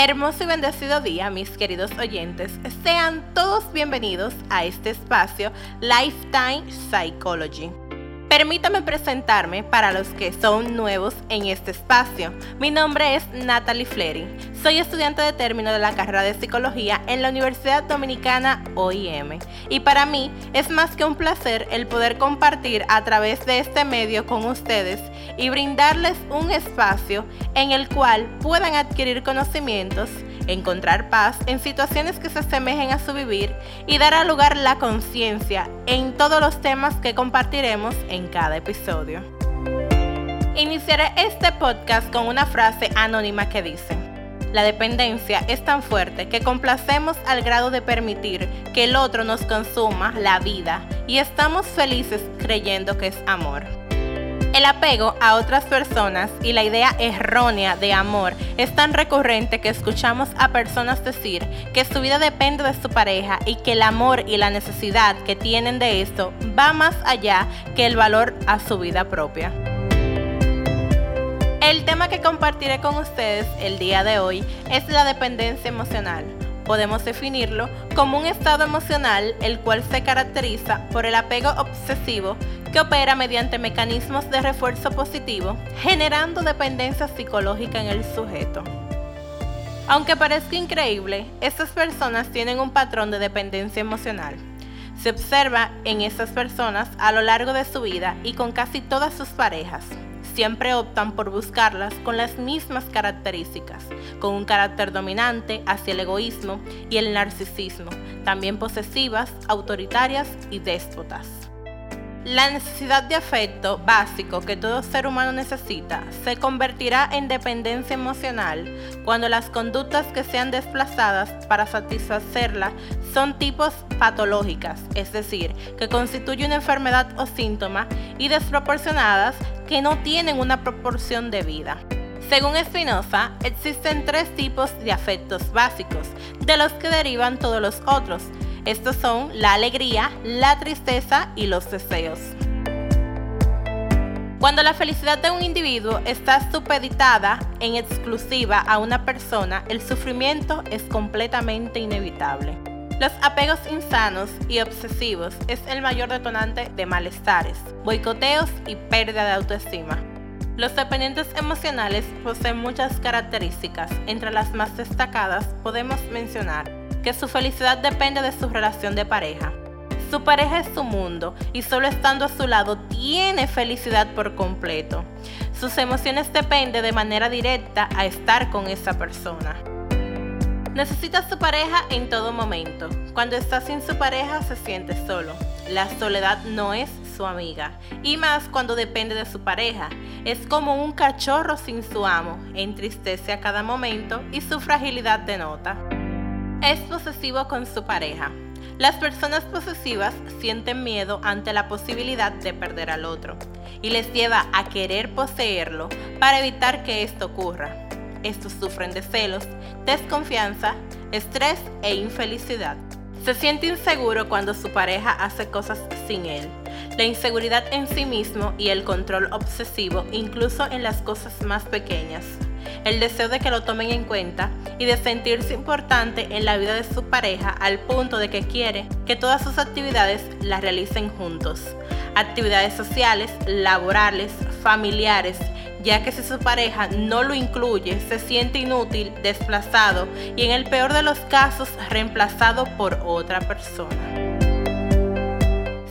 Hermoso y bendecido día, mis queridos oyentes. Sean todos bienvenidos a este espacio Lifetime Psychology. Permítame presentarme para los que son nuevos en este espacio. Mi nombre es Natalie Flery. Soy estudiante de término de la carrera de psicología en la Universidad Dominicana OIM. Y para mí es más que un placer el poder compartir a través de este medio con ustedes y brindarles un espacio en el cual puedan adquirir conocimientos encontrar paz en situaciones que se asemejen a su vivir y dar a lugar la conciencia en todos los temas que compartiremos en cada episodio. Iniciaré este podcast con una frase anónima que dice, la dependencia es tan fuerte que complacemos al grado de permitir que el otro nos consuma la vida y estamos felices creyendo que es amor. El apego a otras personas y la idea errónea de amor es tan recurrente que escuchamos a personas decir que su vida depende de su pareja y que el amor y la necesidad que tienen de esto va más allá que el valor a su vida propia. El tema que compartiré con ustedes el día de hoy es la dependencia emocional. Podemos definirlo como un estado emocional el cual se caracteriza por el apego obsesivo que opera mediante mecanismos de refuerzo positivo, generando dependencia psicológica en el sujeto. Aunque parezca increíble, estas personas tienen un patrón de dependencia emocional. Se observa en estas personas a lo largo de su vida y con casi todas sus parejas. Siempre optan por buscarlas con las mismas características, con un carácter dominante hacia el egoísmo y el narcisismo, también posesivas, autoritarias y déspotas. La necesidad de afecto básico que todo ser humano necesita se convertirá en dependencia emocional cuando las conductas que sean desplazadas para satisfacerla son tipos patológicas, es decir, que constituyen una enfermedad o síntoma y desproporcionadas que no tienen una proporción de vida. Según Spinoza, existen tres tipos de afectos básicos, de los que derivan todos los otros, estos son la alegría, la tristeza y los deseos. Cuando la felicidad de un individuo está supeditada en exclusiva a una persona, el sufrimiento es completamente inevitable. Los apegos insanos y obsesivos es el mayor detonante de malestares, boicoteos y pérdida de autoestima. Los dependientes emocionales poseen muchas características, entre las más destacadas podemos mencionar su felicidad depende de su relación de pareja. Su pareja es su mundo y solo estando a su lado tiene felicidad por completo. Sus emociones dependen de manera directa a estar con esa persona. Necesita su pareja en todo momento. Cuando está sin su pareja se siente solo. La soledad no es su amiga. Y más cuando depende de su pareja. Es como un cachorro sin su amo. Entristece a cada momento y su fragilidad denota. Es posesivo con su pareja. Las personas posesivas sienten miedo ante la posibilidad de perder al otro y les lleva a querer poseerlo para evitar que esto ocurra. Estos sufren de celos, desconfianza, estrés e infelicidad. Se siente inseguro cuando su pareja hace cosas sin él. La inseguridad en sí mismo y el control obsesivo incluso en las cosas más pequeñas el deseo de que lo tomen en cuenta y de sentirse importante en la vida de su pareja al punto de que quiere que todas sus actividades las realicen juntos. Actividades sociales, laborales, familiares, ya que si su pareja no lo incluye, se siente inútil, desplazado y en el peor de los casos reemplazado por otra persona.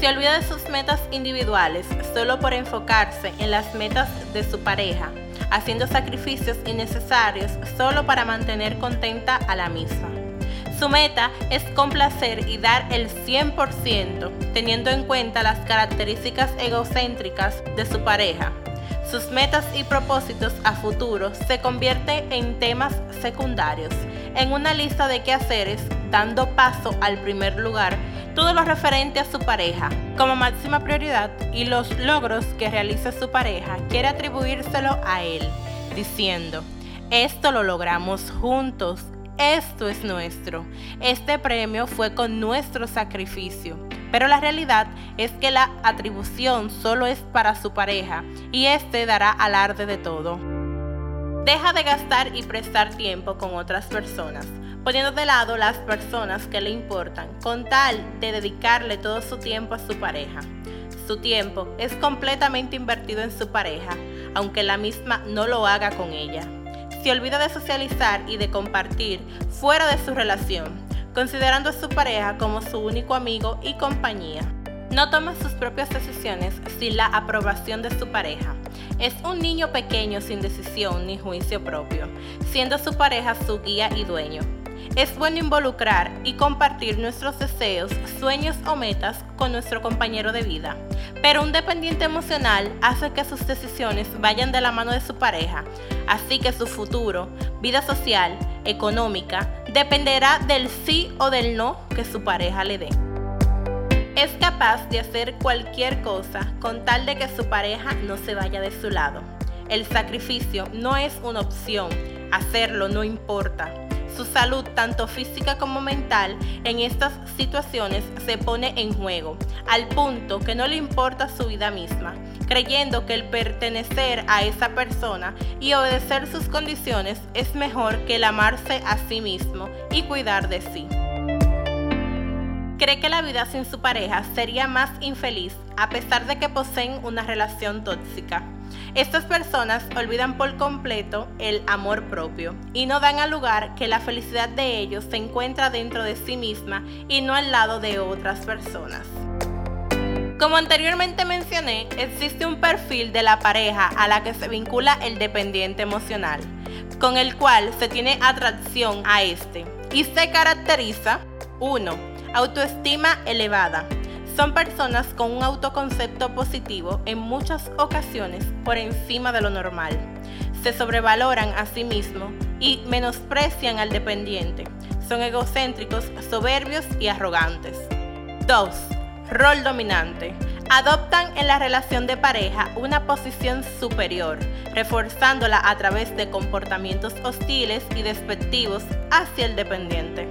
Se olvida de sus metas individuales solo por enfocarse en las metas de su pareja haciendo sacrificios innecesarios solo para mantener contenta a la misma. Su meta es complacer y dar el 100%, teniendo en cuenta las características egocéntricas de su pareja. Sus metas y propósitos a futuro se convierten en temas secundarios, en una lista de quehaceres, dando paso al primer lugar todo lo referente a su pareja como máxima prioridad y los logros que realiza su pareja quiere atribuírselo a él, diciendo, esto lo logramos juntos, esto es nuestro, este premio fue con nuestro sacrificio. Pero la realidad es que la atribución solo es para su pareja y éste dará alarde de todo. Deja de gastar y prestar tiempo con otras personas, poniendo de lado las personas que le importan, con tal de dedicarle todo su tiempo a su pareja. Su tiempo es completamente invertido en su pareja, aunque la misma no lo haga con ella. Se olvida de socializar y de compartir fuera de su relación, considerando a su pareja como su único amigo y compañía. No toma sus propias decisiones sin la aprobación de su pareja. Es un niño pequeño sin decisión ni juicio propio, siendo su pareja su guía y dueño. Es bueno involucrar y compartir nuestros deseos, sueños o metas con nuestro compañero de vida, pero un dependiente emocional hace que sus decisiones vayan de la mano de su pareja, así que su futuro, vida social, económica, dependerá del sí o del no que su pareja le dé. Es capaz de hacer cualquier cosa con tal de que su pareja no se vaya de su lado. El sacrificio no es una opción, hacerlo no importa. Su salud, tanto física como mental, en estas situaciones se pone en juego, al punto que no le importa su vida misma, creyendo que el pertenecer a esa persona y obedecer sus condiciones es mejor que el amarse a sí mismo y cuidar de sí cree que la vida sin su pareja sería más infeliz a pesar de que poseen una relación tóxica. Estas personas olvidan por completo el amor propio y no dan al lugar que la felicidad de ellos se encuentra dentro de sí misma y no al lado de otras personas. Como anteriormente mencioné, existe un perfil de la pareja a la que se vincula el dependiente emocional, con el cual se tiene atracción a este y se caracteriza 1 Autoestima elevada. Son personas con un autoconcepto positivo en muchas ocasiones por encima de lo normal. Se sobrevaloran a sí mismos y menosprecian al dependiente. Son egocéntricos, soberbios y arrogantes. 2. Rol dominante. Adoptan en la relación de pareja una posición superior, reforzándola a través de comportamientos hostiles y despectivos hacia el dependiente.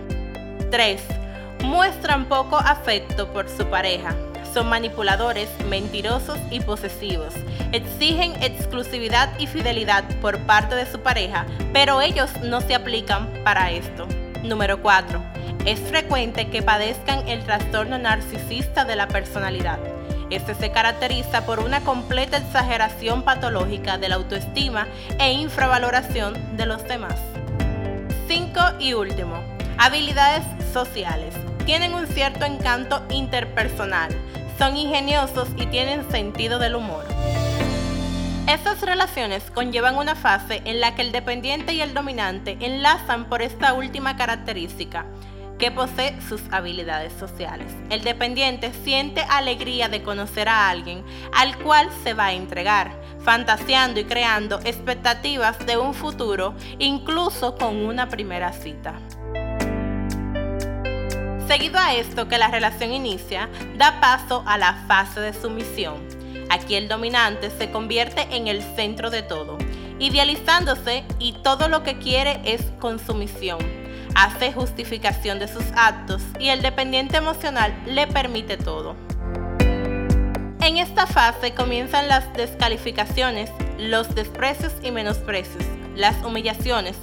3 muestran poco afecto por su pareja. Son manipuladores, mentirosos y posesivos. Exigen exclusividad y fidelidad por parte de su pareja, pero ellos no se aplican para esto. Número 4. Es frecuente que padezcan el trastorno narcisista de la personalidad. Este se caracteriza por una completa exageración patológica de la autoestima e infravaloración de los demás. 5 y último, habilidades sociales tienen un cierto encanto interpersonal, son ingeniosos y tienen sentido del humor. Estas relaciones conllevan una fase en la que el dependiente y el dominante enlazan por esta última característica, que posee sus habilidades sociales. El dependiente siente alegría de conocer a alguien al cual se va a entregar, fantaseando y creando expectativas de un futuro, incluso con una primera cita. Seguido a esto que la relación inicia, da paso a la fase de sumisión. Aquí el dominante se convierte en el centro de todo, idealizándose y todo lo que quiere es consumición. Hace justificación de sus actos y el dependiente emocional le permite todo. En esta fase comienzan las descalificaciones, los desprecios y menosprecios, las humillaciones,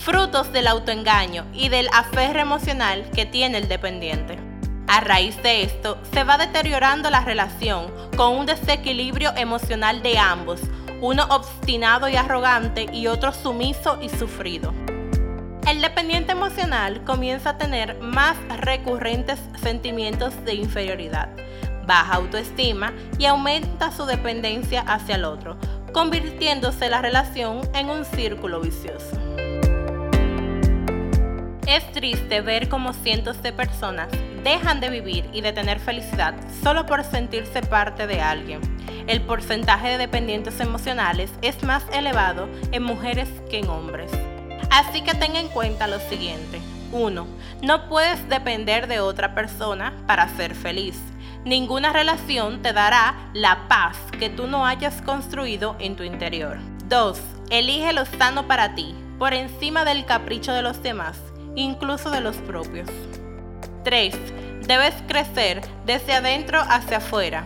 frutos del autoengaño y del aferre emocional que tiene el dependiente. A raíz de esto, se va deteriorando la relación con un desequilibrio emocional de ambos, uno obstinado y arrogante y otro sumiso y sufrido. El dependiente emocional comienza a tener más recurrentes sentimientos de inferioridad, baja autoestima y aumenta su dependencia hacia el otro, convirtiéndose la relación en un círculo vicioso. Es triste ver cómo cientos de personas dejan de vivir y de tener felicidad solo por sentirse parte de alguien. El porcentaje de dependientes emocionales es más elevado en mujeres que en hombres. Así que ten en cuenta lo siguiente. 1. No puedes depender de otra persona para ser feliz. Ninguna relación te dará la paz que tú no hayas construido en tu interior. 2. Elige lo sano para ti, por encima del capricho de los demás incluso de los propios. 3. Debes crecer desde adentro hacia afuera.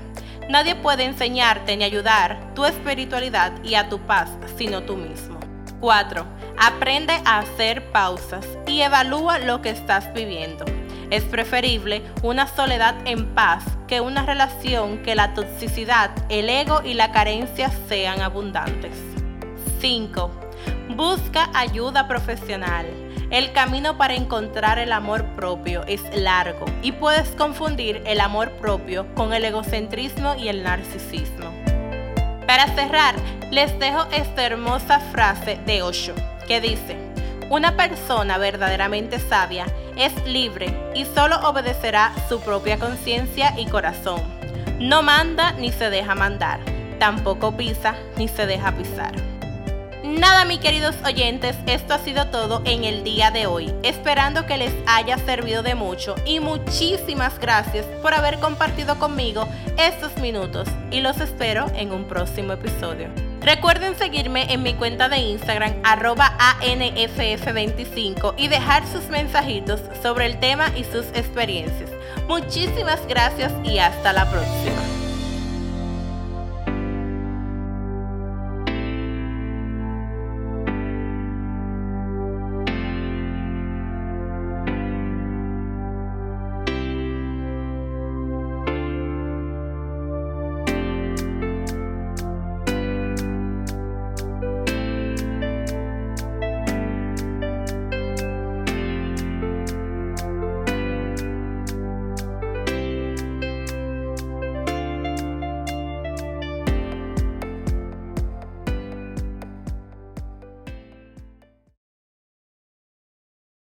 Nadie puede enseñarte ni ayudar tu espiritualidad y a tu paz sino tú mismo. 4. Aprende a hacer pausas y evalúa lo que estás viviendo. Es preferible una soledad en paz que una relación que la toxicidad, el ego y la carencia sean abundantes. 5. Busca ayuda profesional. El camino para encontrar el amor propio es largo y puedes confundir el amor propio con el egocentrismo y el narcisismo. Para cerrar, les dejo esta hermosa frase de Osho que dice, una persona verdaderamente sabia es libre y solo obedecerá su propia conciencia y corazón. No manda ni se deja mandar, tampoco pisa ni se deja pisar. Nada, mis queridos oyentes, esto ha sido todo en el día de hoy, esperando que les haya servido de mucho y muchísimas gracias por haber compartido conmigo estos minutos y los espero en un próximo episodio. Recuerden seguirme en mi cuenta de Instagram arroba ANFF25 y dejar sus mensajitos sobre el tema y sus experiencias. Muchísimas gracias y hasta la próxima.